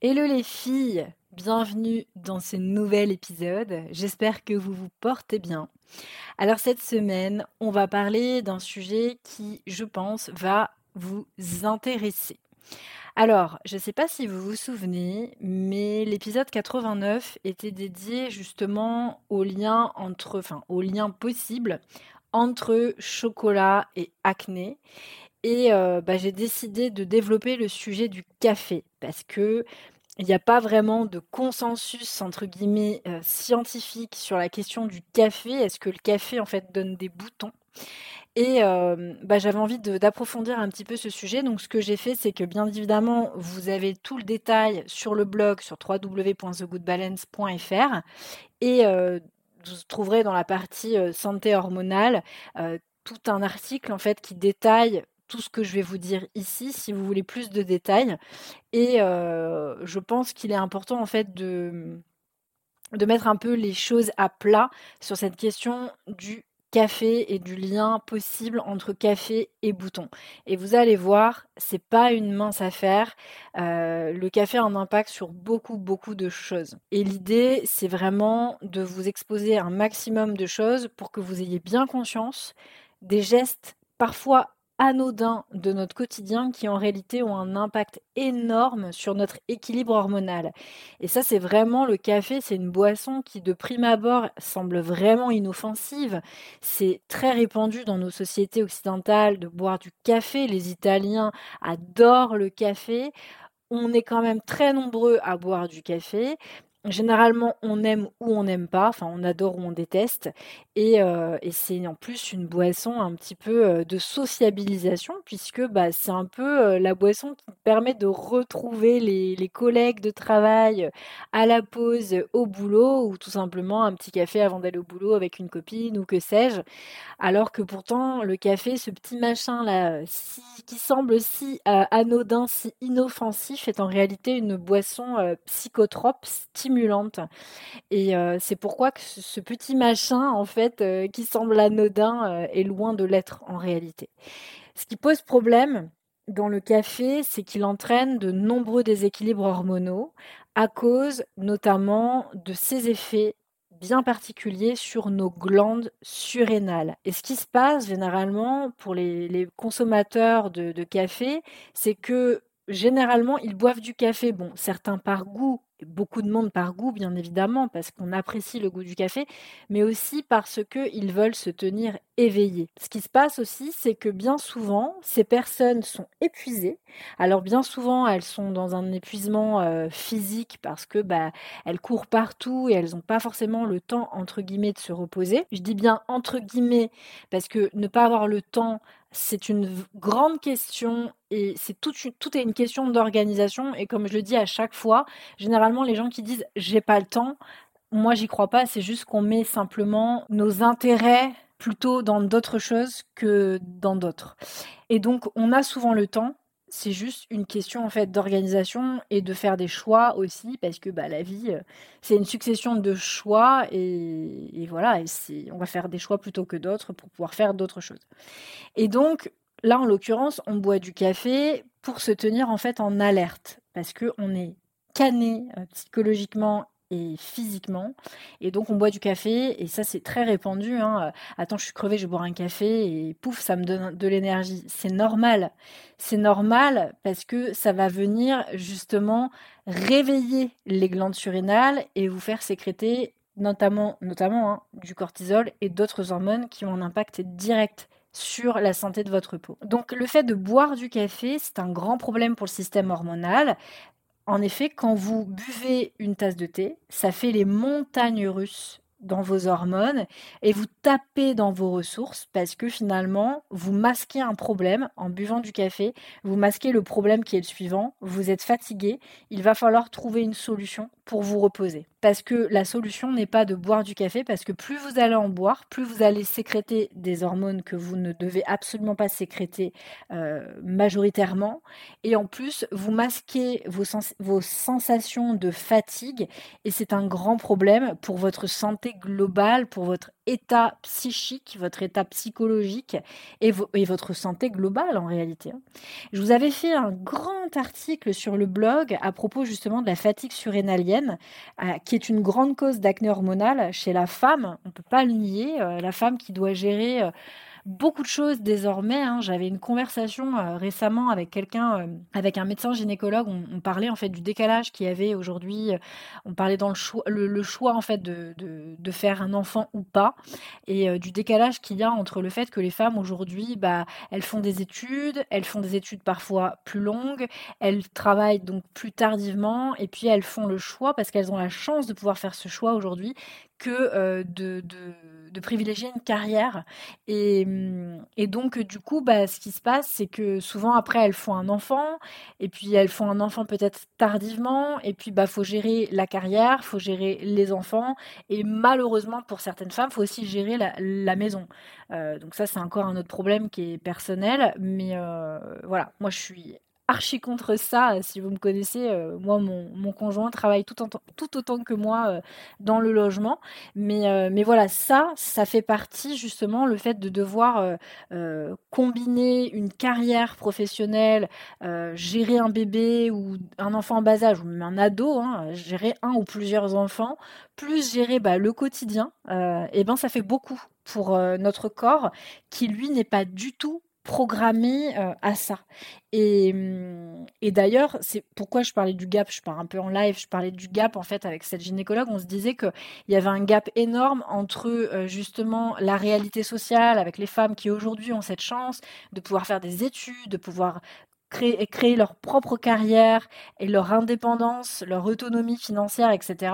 Hello les filles, bienvenue dans ce nouvel épisode. J'espère que vous vous portez bien. Alors cette semaine, on va parler d'un sujet qui, je pense, va vous intéresser. Alors, je ne sais pas si vous vous souvenez, mais l'épisode 89 était dédié justement au lien entre, enfin, au lien possible entre chocolat et acné. Et euh, bah, j'ai décidé de développer le sujet du café parce que il n'y a pas vraiment de consensus entre guillemets euh, scientifique sur la question du café. Est-ce que le café en fait donne des boutons? Et euh, bah, j'avais envie d'approfondir un petit peu ce sujet. Donc, ce que j'ai fait, c'est que bien évidemment, vous avez tout le détail sur le blog sur www.thegoodbalance.fr et vous trouverez dans la partie santé hormonale tout un article en fait qui détaille tout ce que je vais vous dire ici si vous voulez plus de détails. Et je pense qu'il est important en fait de, mettre un peu les choses à plat sur cette question du café et du lien possible entre café et bouton. Et vous allez voir, c'est pas une mince affaire. le café a un impact sur beaucoup beaucoup de choses. Et l'idée, c'est vraiment de vous exposer un maximum de choses pour que vous ayez bien conscience des gestes parfois anodins de notre quotidien qui en réalité ont un impact énorme sur notre équilibre hormonal. Et ça, c'est vraiment le café, c'est une boisson qui de prime abord semble vraiment inoffensive. C'est très répandu dans nos sociétés occidentales de boire du café. Les Italiens adorent le café. On est quand même très nombreux à boire du café. Généralement, on aime ou on n'aime pas, enfin on adore ou on déteste. Et, euh, c'est en plus une boisson un petit peu euh, de sociabilisation, puisque bah, c'est un peu euh, la boisson qui permet de retrouver les, collègues de travail à la pause au boulot, ou tout simplement un petit café avant d'aller au boulot avec une copine ou que sais-je. Alors que pourtant, le café, ce petit machin-là, qui semble si anodin, si inoffensif, est en réalité une boisson psychotrope, et c'est pourquoi que ce petit machin, en fait, qui semble anodin, est loin de l'être en réalité. Ce qui pose problème dans le café, c'est qu'il entraîne de nombreux déséquilibres hormonaux à cause notamment de ses effets bien particuliers sur nos glandes surrénales. Et ce qui se passe généralement pour les, consommateurs de, de café, c'est que généralement ils boivent du café, bon, certains par goût beaucoup de monde par goût, bien évidemment, parce qu'on apprécie le goût du café, mais aussi parce qu'ils veulent se tenir éveillés. Ce qui se passe aussi, c'est que bien souvent, ces personnes sont épuisées. Alors bien souvent, elles sont dans un épuisement euh, physique parce que bah, elles courent partout et elles n'ont pas forcément le temps, entre guillemets, de se reposer. Je dis bien entre guillemets, parce que ne pas avoir le temps, c'est une grande question et c'est tout, tout est une question d'organisation. Et comme je le dis à chaque fois, généralement les gens qui disent j'ai pas le temps, moi j'y crois pas. C'est juste qu'on met simplement nos intérêts plutôt dans d'autres choses que dans d'autres. Et donc on a souvent le temps. C'est juste une question en fait d'organisation et de faire des choix aussi parce que bah, la vie euh, c'est une succession de choix et, voilà et on va faire des choix plutôt que d'autres pour pouvoir faire d'autres choses. Et donc Là, en l'occurrence, on boit du café pour se tenir en fait en alerte, parce qu'on est canné euh, psychologiquement et physiquement. Et donc on boit du café, et ça c'est très répandu. Hein. Attends, je suis crevée, je vais boire un café, et pouf, ça me donne de l'énergie. C'est normal. C'est normal parce que ça va venir justement réveiller les glandes surrénales et vous faire sécréter notamment, notamment hein, du cortisol et d'autres hormones qui ont un impact direct sur la santé de votre peau. Donc le fait de boire du café, c'est un grand problème pour le système hormonal. En effet, quand vous buvez une tasse de thé, ça fait les montagnes russes dans vos hormones et vous tapez dans vos ressources parce que finalement, vous masquez un problème en buvant du café, vous masquez le problème qui est le suivant, vous êtes fatigué, il va falloir trouver une solution pour vous reposer. Parce que la solution n'est pas de boire du café, parce que plus vous allez en boire, plus vous allez sécréter des hormones que vous ne devez absolument pas sécréter euh, majoritairement. Et en plus, vous masquez vos, vos sensations de fatigue, et c'est un grand problème pour votre santé globale, pour votre état psychique, votre état psychologique et, votre santé globale en réalité. Hein. Je vous avais fait un grand article sur le blog à propos justement de la fatigue surrénalienne, euh, qui est une grande cause d'acné hormonal chez la femme. On ne peut pas le nier. Euh, la femme qui doit gérer euh, beaucoup de choses désormais. Hein. J'avais une conversation euh, récemment avec quelqu'un, euh, avec un médecin gynécologue. On, parlait en fait du décalage qu'il y avait aujourd'hui. Euh, on parlait dans le choix, le, choix en fait de, de, faire un enfant ou pas, et du décalage qu'il y a entre le fait que les femmes aujourd'hui, bah, elles font des études, elles font des études parfois plus longues, elles travaillent donc plus tardivement, et puis elles font le choix parce qu'elles ont la chance de pouvoir faire ce choix aujourd'hui que de, de, privilégier une carrière. Et, et, donc, du coup, bah, ce qui se passe, c'est que souvent, après, elles font un enfant, et puis elles font un enfant peut-être tardivement, et puis, bah, faut gérer la carrière, faut gérer les enfants, et malheureusement, pour certaines femmes, faut aussi gérer la, la maison. donc ça, c'est encore un autre problème qui est personnel, mais voilà, moi, je suis archi contre ça. Euh, si vous me connaissez, euh, moi, mon, conjoint travaille tout, autant que moi euh, dans le logement. Mais, voilà, ça, ça fait partie justement le fait de devoir combiner une carrière professionnelle, gérer un bébé ou un enfant en bas âge ou même un ado, hein, gérer un ou plusieurs enfants, plus gérer bah, le quotidien. et ben, ça fait beaucoup pour notre corps qui lui n'est pas du tout programmé euh, à ça. Et, hum, et d'ailleurs, c'est pourquoi je parlais du gap, je pars un peu en live, je parlais du gap en fait avec cette gynécologue, on se disait qu'il y avait un gap énorme entre euh, justement la réalité sociale avec les femmes qui aujourd'hui ont cette chance de pouvoir faire des études, de pouvoir créer, créer leur propre carrière et leur indépendance, leur autonomie financière, etc.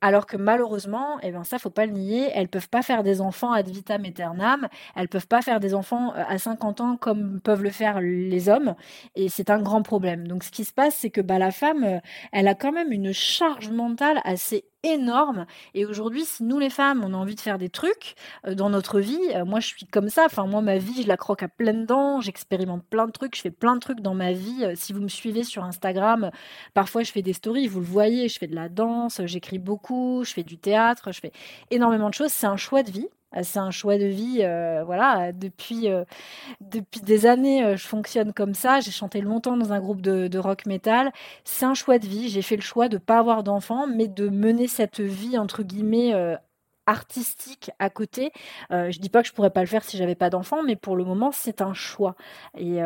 Alors que malheureusement, eh ben ça faut pas le nier, elles peuvent pas faire des enfants ad vitam aeternam, elles peuvent pas faire des enfants euh, à 50 ans comme peuvent le faire les hommes, et c'est un grand problème. Donc ce qui se passe, c'est que bah, la femme, euh, elle a quand même une charge mentale assez énorme. Et aujourd'hui, si nous les femmes, on a envie de faire des trucs euh, dans notre vie, euh, moi je suis comme ça. Enfin, moi, ma vie, je la croque à pleines dents. J'expérimente plein de trucs. Je fais plein de trucs dans ma vie. Euh, si vous me suivez sur Instagram, parfois je fais des stories. Vous le voyez, je fais de la danse, j'écris beaucoup, je fais du théâtre, je fais énormément de choses. C'est un choix de vie. Euh, c'est un choix de vie. Euh, voilà, depuis, euh, depuis des années, je fonctionne comme ça. J'ai chanté longtemps dans un groupe de, rock metal. C'est un choix de vie. J'ai fait le choix de ne pas avoir d'enfants, mais de mener cette vie, entre guillemets, artistique à côté. je dis pas que je pourrais pas le faire si j'avais pas d'enfants, mais pour le moment, c'est un choix. Et,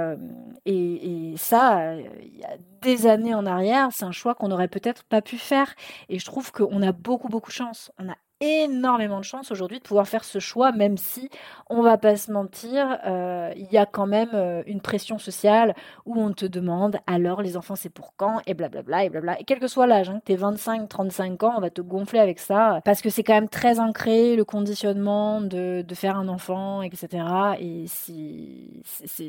et, et, ça, il y a des années en arrière, c'est un choix qu'on n'aurait peut-être pas pu faire. Et je trouve qu'on a beaucoup, beaucoup de chance. On a énormément de chance aujourd'hui de pouvoir faire ce choix, même si, on va pas se mentir, euh, il y a quand même euh, une pression sociale où on te demande alors les enfants c'est pour quand et blablabla et blabla. Et quel que soit l'âge, hein, que tu 25, 35 ans, on va te gonfler avec ça parce que c'est quand même très ancré le conditionnement de, de faire un enfant, etc. Et si,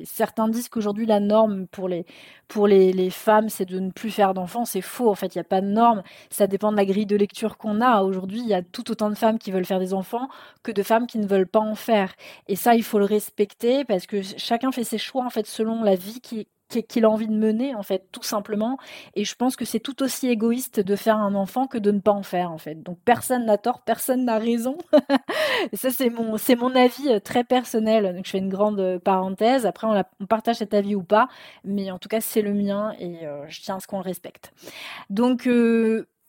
certains disent qu'aujourd'hui la norme pour les, pour les, les femmes c'est de ne plus faire d'enfants, c'est faux en fait, il n'y a pas de norme, ça dépend de la grille de lecture qu'on a. Aujourd'hui, il y a tout autant de femmes qui veulent faire des enfants que de femmes qui ne veulent pas en faire. Et ça, il faut le respecter parce que chacun fait ses choix en fait selon la vie qui qu'il a envie de mener en fait tout simplement. Et je pense que c'est tout aussi égoïste de faire un enfant que de ne pas en faire en fait. Donc personne n'a tort personne n'a raison. Ça c'est mon c'est mon avis euh, très personnel. Donc je fais une grande euh, parenthèse. Après on, on partage cet avis ou pas. Mais en tout cas c'est le mien et euh, je tiens à ce qu'on le respecte. Donc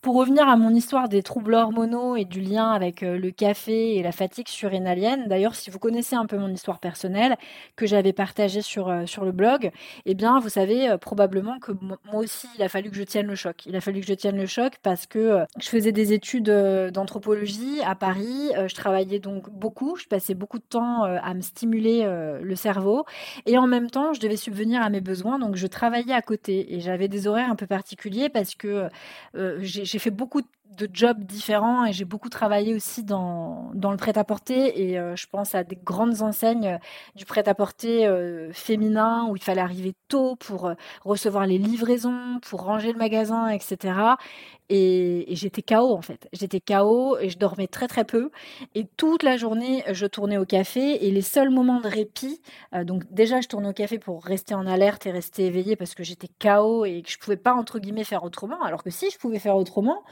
pour revenir à mon histoire des troubles hormonaux et du lien avec euh, le café et la fatigue surrénalienne, d'ailleurs, si vous connaissez un peu mon histoire personnelle que j'avais partagée sur, euh, sur le blog, eh bien, vous savez euh, probablement que moi aussi, il a fallu que je tienne le choc. Il a fallu que je tienne le choc parce que je faisais des études d'anthropologie à Paris. je travaillais donc beaucoup. Je passais beaucoup de temps à me stimuler le cerveau. Et en même temps, je devais subvenir à mes besoins. Donc, je travaillais à côté et j'avais des horaires un peu particuliers parce que j'ai j'ai fait beaucoup de jobs différents et j'ai beaucoup travaillé aussi dans, dans le prêt-à-porter et euh, je pense à des grandes enseignes euh, du prêt-à-porter euh, féminin où il fallait arriver tôt pour recevoir les livraisons, pour ranger le magasin, etc. Et, j'étais KO en fait. J'étais KO et je dormais très très peu. Et toute la journée, je tournais au café et les seuls moments de répit, donc déjà je tournais au café pour rester en alerte et rester éveillée parce que j'étais KO et que je pouvais pas entre guillemets faire autrement, alors que si je pouvais faire autrement,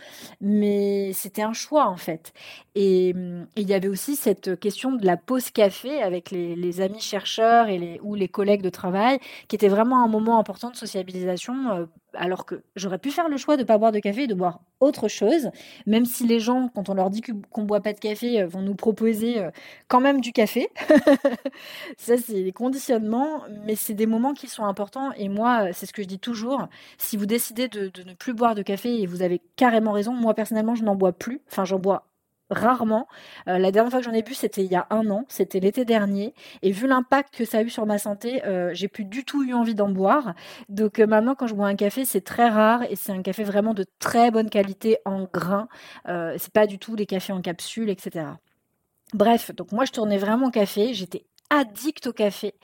mais c'était un choix en fait. Et il y avait aussi cette question de la pause café avec les, amis chercheurs et ou les collègues de travail, qui était vraiment un moment important de sociabilisation, euh, alors que j'aurais pu faire le choix de ne pas boire de café et de boire autre chose, même si les gens, quand on leur dit qu'on ne boit pas de café, euh, vont nous proposer euh, quand même du café. Ça, c'est les conditionnements, mais c'est des moments qui sont importants. Et moi, c'est ce que je dis toujours, si vous décidez de, de ne plus boire de café, et vous avez carrément raison, moi personnellement, je n'en bois plus, enfin j'en bois rarement. Euh, la dernière fois que j'en ai bu, c'était il y a un an, c'était l'été dernier. Et vu l'impact que ça a eu sur ma santé, euh, j'ai plus du tout eu envie d'en boire. Donc euh, maintenant, quand je bois un café, c'est très rare et c'est un café vraiment de très bonne qualité en grains. c'est pas du tout des cafés en capsule, etc. Bref, donc moi je tournais vraiment au café, j'étais addict au café.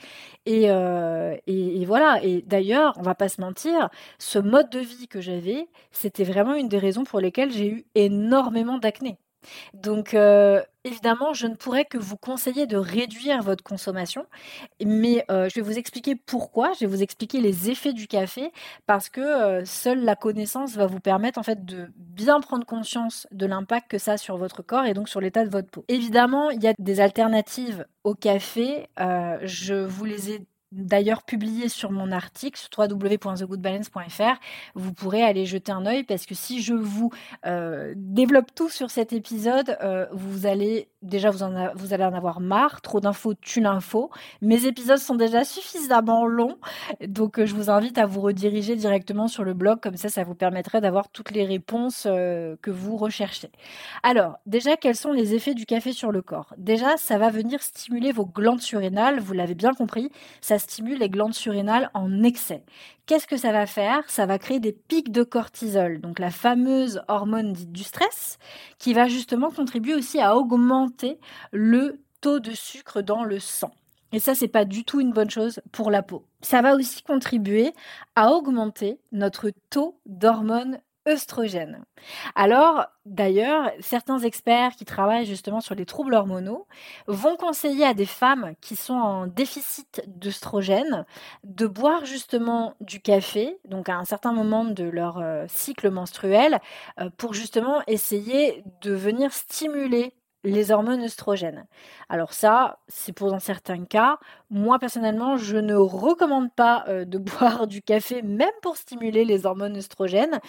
Et, et, voilà. Et d'ailleurs, on va pas se mentir, ce mode de vie que j'avais, c'était vraiment une des raisons pour lesquelles j'ai eu énormément d'acné. Donc, euh, évidemment, je ne pourrais que vous conseiller de réduire votre consommation, mais euh, je vais vous expliquer pourquoi, je vais vous expliquer les effets du café, parce que euh, seule la connaissance va vous permettre en fait de bien prendre conscience de l'impact que ça a sur votre corps et donc sur l'état de votre peau. Évidemment, il y a des alternatives au café, je vous les ai d'ailleurs publié sur mon article sur www.thegoodbalance.fr. Vous pourrez aller jeter un œil parce que si je vous euh, développe tout sur cet épisode, euh, vous allez déjà vous, allez en avoir marre. Trop d'infos tue l'info. Mes épisodes sont déjà suffisamment longs, donc euh, je vous invite à vous rediriger directement sur le blog. Comme ça, ça vous permettrait d'avoir toutes les réponses que vous recherchez. Alors, déjà, quels sont les effets du café sur le corps? Déjà, ça va venir stimuler vos glandes surrénales. Vous l'avez bien compris. Ça stimule les glandes surrénales en excès. Qu'est-ce que ça va faire? Ça va créer des pics de cortisol, donc la fameuse hormone dite du stress, qui va justement contribuer aussi à augmenter le taux de sucre dans le sang. Et ça, c'est pas du tout une bonne chose pour la peau. Ça va aussi contribuer à augmenter notre taux d'hormones œstrogènes. Alors, d'ailleurs, certains experts qui travaillent justement sur les troubles hormonaux vont conseiller à des femmes qui sont en déficit d'œstrogènes de boire justement du café, donc à un certain moment de leur euh, cycle menstruel, euh, pour justement essayer de venir stimuler les hormones œstrogènes. Alors ça, c'est pour dans certains cas. Moi personnellement, je ne recommande pas euh, de boire du café, même pour stimuler les hormones œstrogènes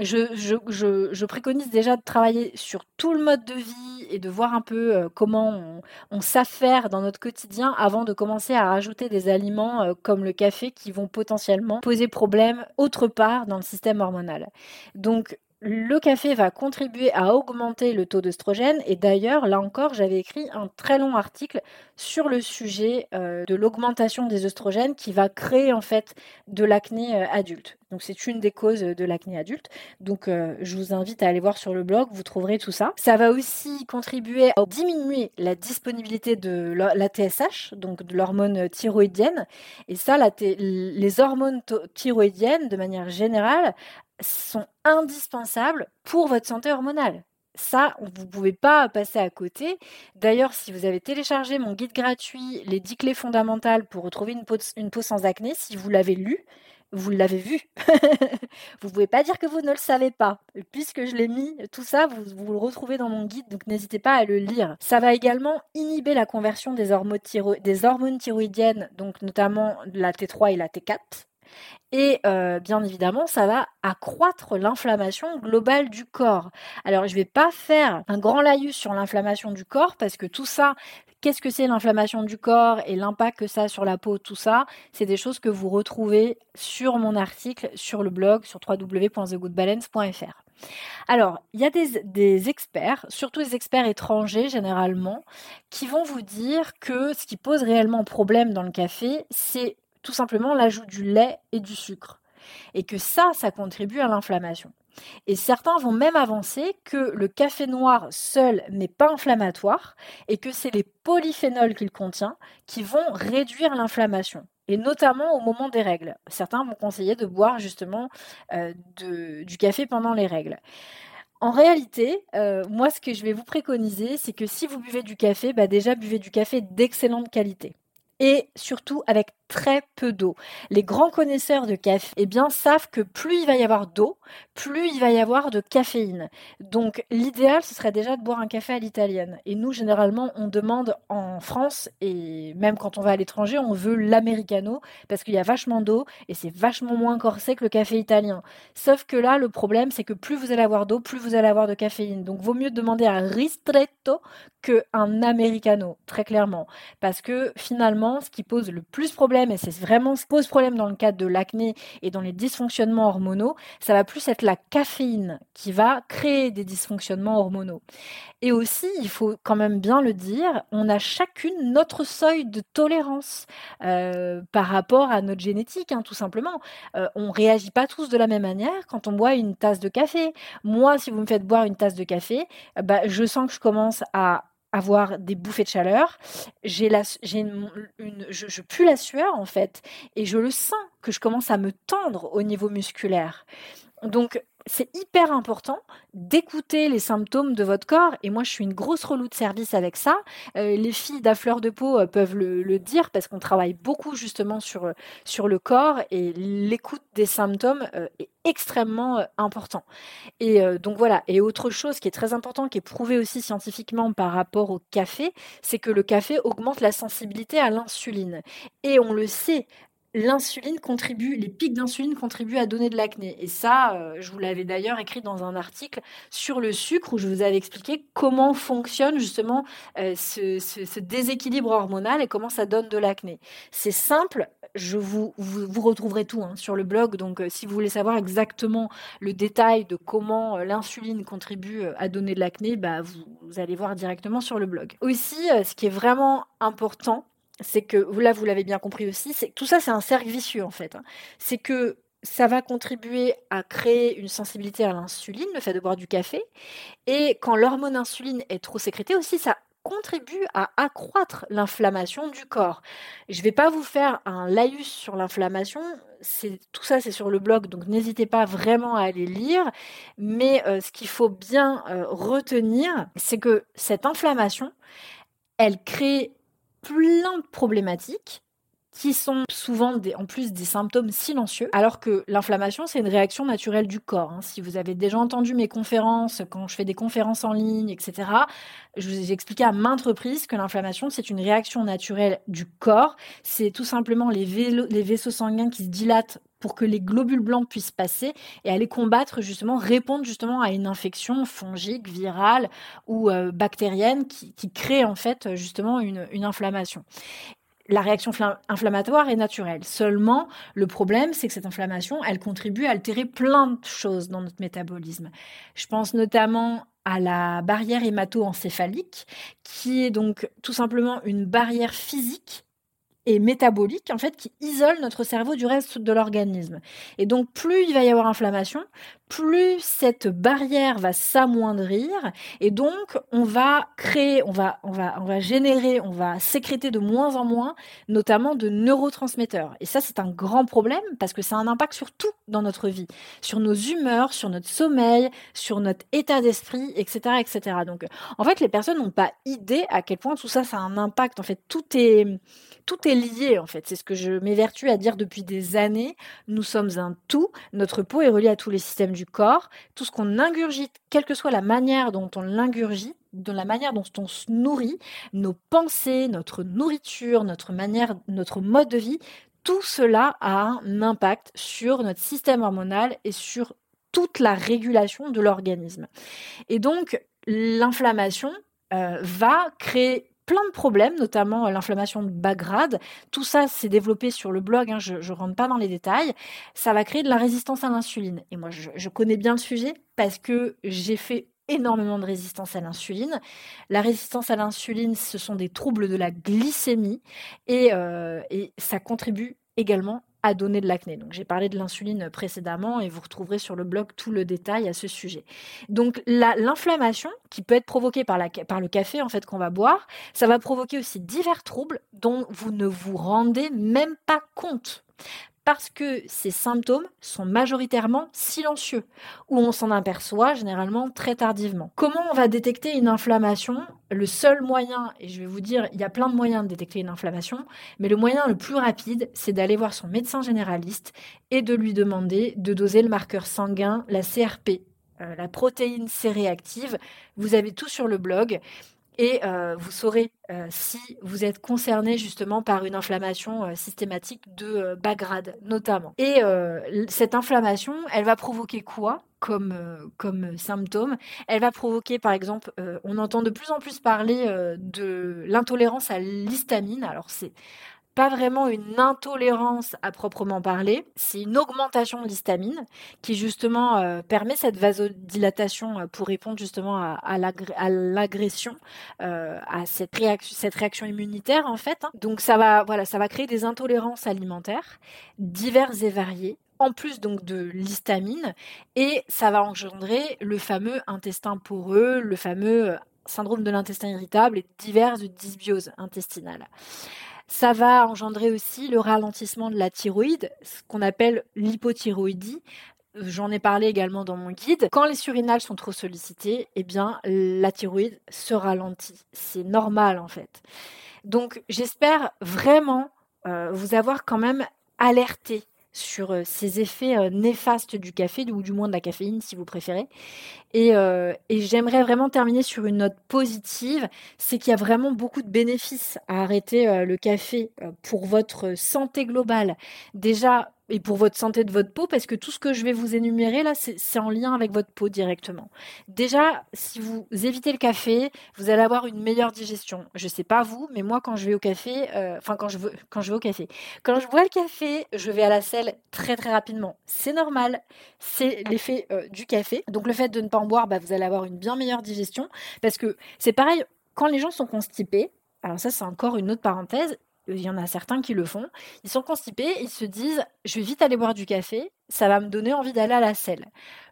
je, préconise déjà de travailler sur tout le mode de vie et de voir un peu euh, comment on, s'affaire dans notre quotidien avant de commencer à rajouter des aliments euh, comme le café qui vont potentiellement poser problème autre part dans le système hormonal. Donc le café va contribuer à augmenter le taux d'œstrogène et d'ailleurs, là encore, j'avais écrit un très long article sur le sujet euh, de l'augmentation des œstrogènes qui va créer en fait de l'acné euh, adulte. Donc c'est une des causes de l'acné adulte. Donc euh, je vous invite à aller voir sur le blog, vous trouverez tout ça. Ça va aussi contribuer à diminuer la disponibilité de la TSH, donc de l'hormone thyroïdienne. Et ça, les hormones thyroïdiennes, de manière générale, sont indispensables pour votre santé hormonale. Ça, vous ne pouvez pas passer à côté. D'ailleurs, si vous avez téléchargé mon guide gratuit, les 10 clés fondamentales pour retrouver une peau, sans acné, si vous l'avez lu, vous l'avez vu. vous ne pouvez pas dire que vous ne le savez pas. Puisque je l'ai mis, tout ça, vous, vous, le retrouvez dans mon guide, donc n'hésitez pas à le lire. Ça va également inhiber la conversion des hormones, des hormones thyroïdiennes, donc notamment la T3 et la T4. Et euh, bien évidemment, ça va accroître l'inflammation globale du corps. Alors, je ne vais pas faire un grand laïus sur l'inflammation du corps parce que tout ça, qu'est-ce que c'est l'inflammation du corps et l'impact que ça a sur la peau, tout ça, c'est des choses que vous retrouvez sur mon article sur le blog sur www.thegoodbalance.fr. Alors, il y a des, des, experts, surtout des experts étrangers généralement, qui vont vous dire que ce qui pose réellement problème dans le café, c'est tout simplement l'ajout du lait et du sucre. et que ça, ça contribue à l'inflammation. Et certains vont même avancer que le café noir seul n'est pas inflammatoire et que c'est les polyphénols qu'il contient qui vont réduire l'inflammation et notamment au moment des règles. Certains vont conseiller de boire justement euh, du café pendant les règles. En réalité, euh, moi, ce que je vais vous préconiser, c'est que si vous buvez du café, bah déjà buvez du café d'excellente qualité et surtout avec très peu d'eau. Les grands connaisseurs de café eh bien, savent que plus il va y avoir d'eau, plus il va y avoir de caféine. Donc l'idéal, ce serait déjà de boire un café à l'italienne. Et nous, généralement, on demande en France, et même quand on va à l'étranger, on veut l'americano, parce qu'il y a vachement d'eau, et c'est vachement moins corsé que le café italien. Sauf que là, le problème, c'est que plus vous allez avoir d'eau, plus vous allez avoir de caféine. Donc vaut mieux demander un ristretto qu'un americano, très clairement. Parce que finalement, ce qui pose le plus problème, et c'est vraiment ce qui pose problème dans le cadre de l'acné et dans les dysfonctionnements hormonaux, ça va plus être la caféine qui va créer des dysfonctionnements hormonaux. Et aussi, il faut quand même bien le dire, on a chacune notre seuil de tolérance euh, par rapport à notre génétique, hein, tout simplement. Euh, on réagit pas tous de la même manière quand on boit une tasse de café. Moi, si vous me faites boire une tasse de café, bah, je sens que je commence à avoir des bouffées de chaleur. J'ai la, j'ai une, je, pue la sueur en fait, et je le sens que je commence à me tendre au niveau musculaire. Donc c'est hyper important d'écouter les symptômes de votre corps. Et moi, je suis une grosse relou de service avec ça. Euh, les filles d'à fleur de peau euh, peuvent le, dire parce qu'on travaille beaucoup justement sur, euh, sur le corps et l'écoute des symptômes est extrêmement important. Et donc voilà. Et autre chose qui est très important, qui est prouvé aussi scientifiquement par rapport au café, c'est que le café augmente la sensibilité à l'insuline. Et on le sait, l'insuline contribue, les pics d'insuline contribuent à donner de l'acné. Et ça, euh, je vous l'avais d'ailleurs écrit dans un article sur le sucre où je vous avais expliqué comment fonctionne justement euh, ce, déséquilibre hormonal et comment ça donne de l'acné. C'est simple, je vous, retrouverez tout hein, sur le blog. Donc, euh, si vous voulez savoir exactement le détail de comment l'insuline contribue à donner de l'acné, bah, vous, allez voir directement sur le blog. Aussi, ce qui est vraiment important, c'est que, là vous l'avez bien compris aussi, c'est tout ça c'est un cercle vicieux en fait. Hein. C'est que ça va contribuer à créer une sensibilité à l'insuline, le fait de boire du café. Et quand l'hormone insuline est trop sécrétée aussi, ça contribue à accroître l'inflammation du corps. Je ne vais pas vous faire un laïus sur l'inflammation, c'est tout ça c'est sur le blog, donc n'hésitez pas vraiment à aller lire. Mais euh, ce qu'il faut bien euh, retenir, c'est que cette inflammation, elle crée plein de problématiques qui sont souvent en plus des symptômes silencieux, alors que l'inflammation, c'est une réaction naturelle du corps. Hein. Si vous avez déjà entendu mes conférences, quand je fais des conférences en ligne, etc., je vous ai expliqué à maintes reprises que l'inflammation, c'est une réaction naturelle du corps. C'est tout simplement les, les vaisseaux sanguins qui se dilatent pour que les globules blancs puissent passer et aller combattre justement, répondre justement à une infection fongique, virale ou euh, bactérienne qui, crée en fait justement une, une inflammation la réaction inflammatoire est naturelle. Seulement, le problème, c'est que cette inflammation, elle contribue à altérer plein de choses dans notre métabolisme. Je pense notamment à la barrière hémato-encéphalique, qui est donc tout simplement une barrière physique métabolique en fait qui isole notre cerveau du reste de l'organisme. Et donc plus il va y avoir inflammation, plus cette barrière va s'amoindrir et donc on va créer, on va, on va, on va générer, on va sécréter de moins en moins, notamment de neurotransmetteurs. Et ça, c'est un grand problème parce que ça a un impact sur tout dans notre vie, sur nos humeurs, sur notre sommeil, sur notre état d'esprit, etc., etc. Donc, en fait, les personnes n'ont pas idée à quel point tout ça, ça a un impact. En fait, tout est, tout est lié. En fait, c'est ce que je m'évertue à dire depuis des années. Nous sommes un tout. Notre peau est reliée à tous les systèmes du corps, tout ce qu'on ingurgite, quelle que soit la manière dont on l'ingurgite, de la manière dont on se nourrit, nos pensées, notre nourriture, notre manière, notre mode de vie, tout cela a un impact sur notre système hormonal et sur toute la régulation de l'organisme. Et donc, l'inflammation euh, va créer plein de problèmes, notamment euh, l'inflammation de bas grade. Tout ça, c'est développé sur le blog, hein, je ne rentre pas dans les détails. Ça va créer de la résistance à l'insuline. Et moi, je, connais bien le sujet parce que j'ai fait énormément de résistance à l'insuline. La résistance à l'insuline, ce sont des troubles de la glycémie et, euh, et ça contribue également à donner de l'acné. Donc j'ai parlé de l'insuline précédemment et vous retrouverez sur le blog tout le détail à ce sujet. Donc l'inflammation qui peut être provoquée par, le café en fait qu'on va boire, ça va provoquer aussi divers troubles dont vous ne vous rendez même pas compte parce que ces symptômes sont majoritairement silencieux, ou on s'en aperçoit généralement très tardivement. Comment on va détecter une inflammation? Le seul moyen, et je vais vous dire, il y a plein de moyens de détecter une inflammation, mais le moyen le plus rapide, c'est d'aller voir son médecin généraliste et de lui demander de doser le marqueur sanguin, la CRP, euh, la protéine C-réactive. Vous avez tout sur le blog et euh, vous saurez euh, si vous êtes concerné justement par une inflammation euh, systématique de bas grade notamment. Et cette inflammation, elle va provoquer quoi comme, comme symptôme? Elle va provoquer par exemple, on entend de plus en plus parler de l'intolérance à l'histamine. Alors c'est pas vraiment une intolérance à proprement parler, c'est une augmentation de l'histamine qui justement euh, permet cette vasodilatation euh, pour répondre justement à, l'agression, euh, à cette réaction, immunitaire en fait. Hein. Donc ça va, voilà, ça va créer des intolérances alimentaires diverses et variées en plus donc de l'histamine et ça va engendrer le fameux intestin poreux, le fameux syndrome de l'intestin irritable et diverses dysbioses intestinales. Ça va engendrer aussi le ralentissement de la thyroïde, ce qu'on appelle l'hypothyroïdie. J'en ai parlé également dans mon guide. Quand les surinales sont trop sollicitées, eh bien, la thyroïde se ralentit. C'est normal, en fait. Donc, j'espère vraiment euh, vous avoir quand même alerté sur euh, ces effets euh, néfastes du café, ou du moins de la caféine si vous préférez. Et, euh, et j'aimerais vraiment terminer sur une note positive, c'est qu'il y a vraiment beaucoup de bénéfices à arrêter le café pour votre santé globale. Déjà, et pour votre santé de votre peau, parce que tout ce que je vais vous énumérer là, c'est en lien avec votre peau directement. Déjà, si vous évitez le café, vous allez avoir une meilleure digestion. Je sais pas vous, mais moi quand je vais au café, euh, enfin quand je veux, quand je vais au café, quand je bois le café, je vais à la selle très très rapidement. C'est normal, c'est l'effet euh, du café. Donc le fait de ne pas en boire, bah, vous allez avoir une bien meilleure digestion, parce que c'est pareil quand les gens sont constipés. Alors ça, c'est encore une autre parenthèse il y en a certains qui le font, ils sont constipés, ils se disent je vais vite aller boire du café, ça va me donner envie d'aller à la selle.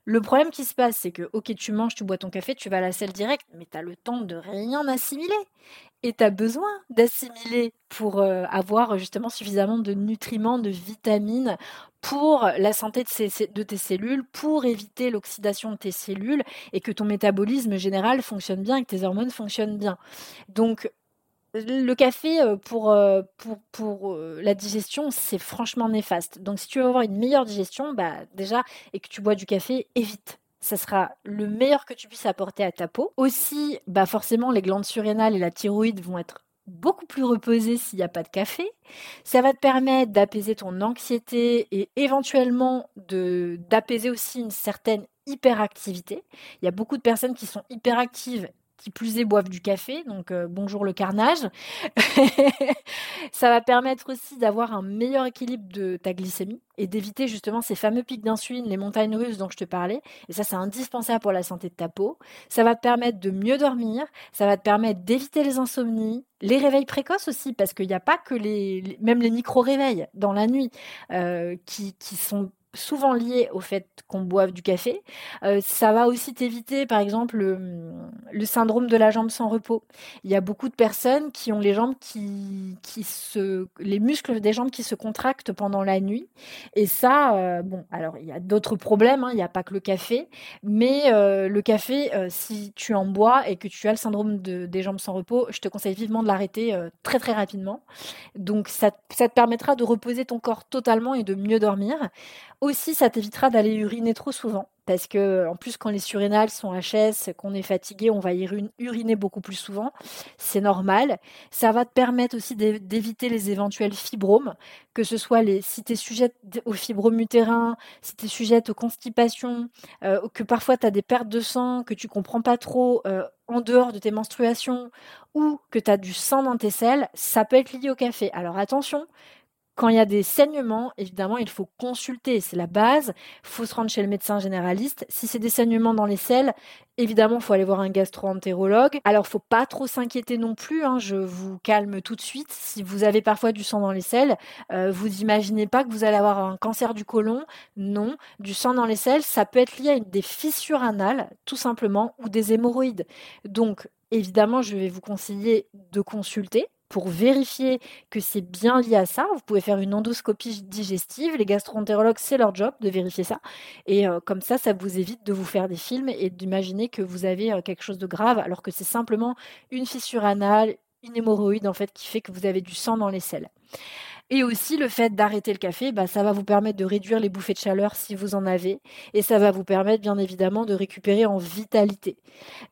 Le problème qui se passe, c'est que ok, tu manges, tu bois ton café, tu vas à la selle direct, mais tu as le temps de rien assimiler. Et tu as besoin d'assimiler pour euh, avoir justement suffisamment de nutriments, de vitamines pour la santé de, tes cellules, pour éviter l'oxydation de tes cellules et que ton métabolisme général fonctionne bien que tes hormones fonctionnent bien. Donc le café euh, pour, euh, pour, pour euh, la digestion, c'est franchement néfaste. Donc, si tu veux avoir une meilleure digestion, bah, déjà, et que tu bois du café, évite. Ça sera le meilleur que tu puisses apporter à ta peau. Aussi, bah forcément, les glandes surrénales et la thyroïde vont être beaucoup plus reposées s'il n'y a pas de café. Ça va te permettre d'apaiser ton anxiété et éventuellement d'apaiser aussi une certaine hyperactivité. Il y a beaucoup de personnes qui sont hyperactives qui plus est boivent du café, donc euh, bonjour le carnage. ça va permettre aussi d'avoir un meilleur équilibre de ta glycémie et d'éviter justement ces fameux pics d'insuline, les montagnes russes dont je te parlais. Et ça, c'est indispensable pour la santé de ta peau. Ça va te permettre de mieux dormir, ça va te permettre d'éviter les insomnies, les réveils précoces aussi, parce qu'il n'y a pas que les, même les micro-réveils dans la nuit euh, qui, qui sont souvent lié au fait qu'on boive du café. Euh, ça va aussi t'éviter, par exemple, le, syndrome de la jambe sans repos. Il y a beaucoup de personnes qui ont les jambes qui, qui se, les muscles des jambes qui se contractent pendant la nuit. Et ça, euh, bon, alors il y a d'autres problèmes. Hein. il n'y a pas que le café, mais euh, le café, si tu en bois et que tu as le syndrome de, des jambes sans repos, je te conseille vivement de l'arrêter très très rapidement. Donc ça, ça te permettra de reposer ton corps totalement et de mieux dormir. Aussi, ça t'évitera d'aller uriner trop souvent. Parce que, en plus, quand les surrénales sont HS, qu'on est fatigué, on va uriner beaucoup plus souvent. C'est normal. Ça va te permettre aussi d'éviter les éventuels fibromes, que ce soit les, si tu es sujette aux fibromes utérins, si tu es sujette aux constipations, euh, que parfois tu as des pertes de sang, que tu comprends pas trop euh, en dehors de tes menstruations, ou que tu as du sang dans tes selles, ça peut être lié au café. Alors attention, Quand il y a des saignements, évidemment, il faut consulter, c'est la base. Il faut se rendre chez le médecin généraliste. Si c'est des saignements dans les selles, évidemment, il faut aller voir un gastro-entérologue. Alors, faut pas trop s'inquiéter non plus. Hein, je vous calme tout de suite. Si vous avez parfois du sang dans les selles, euh, vous imaginez pas que vous allez avoir un cancer du côlon. Non, du sang dans les selles, ça peut être lié à des fissures anales, tout simplement, ou des hémorroïdes. Donc, évidemment, je vais vous conseiller de consulter pour vérifier que c'est bien lié à ça. Vous pouvez faire une endoscopie digestive. Les gastroentérologues, c'est leur job de vérifier ça. Et euh, comme ça, ça vous évite de vous faire des films et d'imaginer que vous avez euh, quelque chose de grave alors que c'est simplement une fissure anale, une hémorroïde en fait qui fait que vous avez du sang dans les selles. Et aussi le fait d'arrêter le café, bah, ça va vous permettre de réduire les bouffées de chaleur si vous en avez, et ça va vous permettre bien évidemment de récupérer en vitalité.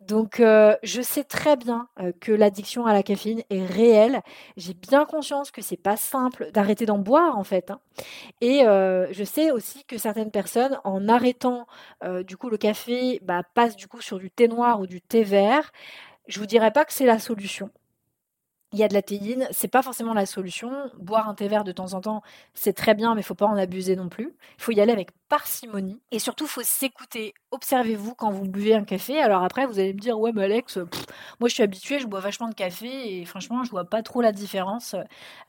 Donc euh, je sais très bien euh, que l'addiction à la caféine est réelle. J'ai bien conscience que c'est pas simple d'arrêter d'en boire en fait. Hein. Et euh, je sais aussi que certaines personnes, en arrêtant du coup le café, bah, passent du coup sur du thé noir ou du thé vert. Je vous dirais pas que c'est la solution il y a de la théine, c'est pas forcément la solution. Boire un thé vert de temps en temps, c'est très bien, mais il faut pas en abuser non plus. Il faut y aller avec parcimonie et surtout faut s'écouter. Observez-vous quand vous buvez un café. Alors après, vous allez me dire ouais, mais Alex, moi je suis habituée, je bois vachement de café et franchement, je vois pas trop la différence.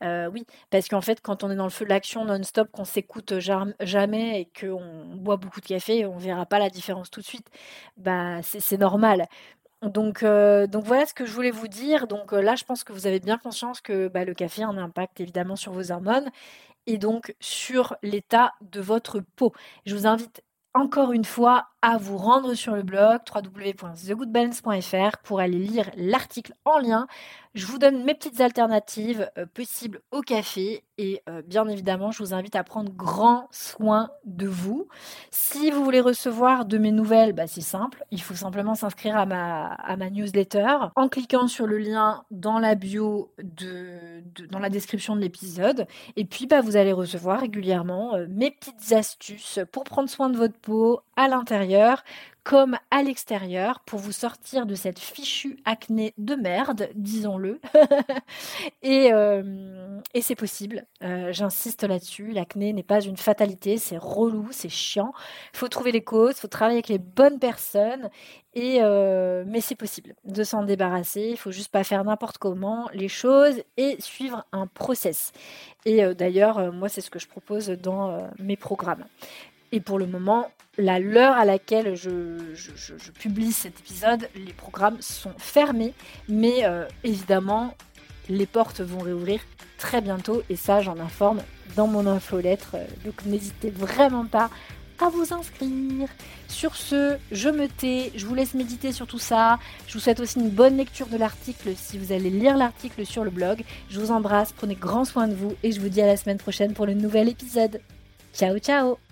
Euh, oui, parce qu'en fait, quand on est dans le feu de l'action non-stop, qu'on s'écoute jamais et qu'on boit beaucoup de café, on verra pas la différence tout de suite. Bah c'est normal. Donc, euh, donc voilà ce que je voulais vous dire. Donc euh, là, je pense que vous avez bien conscience que bah, le café a un impact évidemment sur vos hormones et donc sur l'état de votre peau. Je vous invite encore une fois à vous rendre sur le blog www.thegoodbalance.fr pour aller lire l'article en lien. Je vous donne mes petites alternatives euh, possibles au café et euh, bien évidemment, je vous invite à prendre grand soin de vous. Si vous voulez recevoir de mes nouvelles, bah, c'est simple, il faut simplement s'inscrire à ma, à ma newsletter en cliquant sur le lien dans la bio, de, dans la description de l'épisode. Et puis, bah, vous allez recevoir régulièrement euh, mes petites astuces pour prendre soin de votre peau à l'intérieur comme à l'extérieur pour vous sortir de cette fichue acné de merde, disons-le. et, euh, et c'est possible, euh, j'insiste là-dessus, l'acné n'est pas une fatalité, c'est relou, c'est chiant. Il faut trouver les causes, il faut travailler avec les bonnes personnes, et, euh, mais c'est possible de s'en débarrasser, il faut juste pas faire n'importe comment les choses et suivre un process. Et d'ailleurs, moi c'est ce que je propose dans mes programmes. Et pour le moment, la l'heure à laquelle je, publie cet épisode, les programmes sont fermés. Mais euh, évidemment, les portes vont réouvrir très bientôt. Et ça, j'en informe dans mon infolettre. Donc n'hésitez vraiment pas à vous inscrire. Sur ce, je me tais, je vous laisse méditer sur tout ça. Je vous souhaite aussi une bonne lecture de l'article si vous allez lire l'article sur le blog. Je vous embrasse, prenez grand soin de vous et je vous dis à la semaine prochaine pour le nouvel épisode. Ciao ciao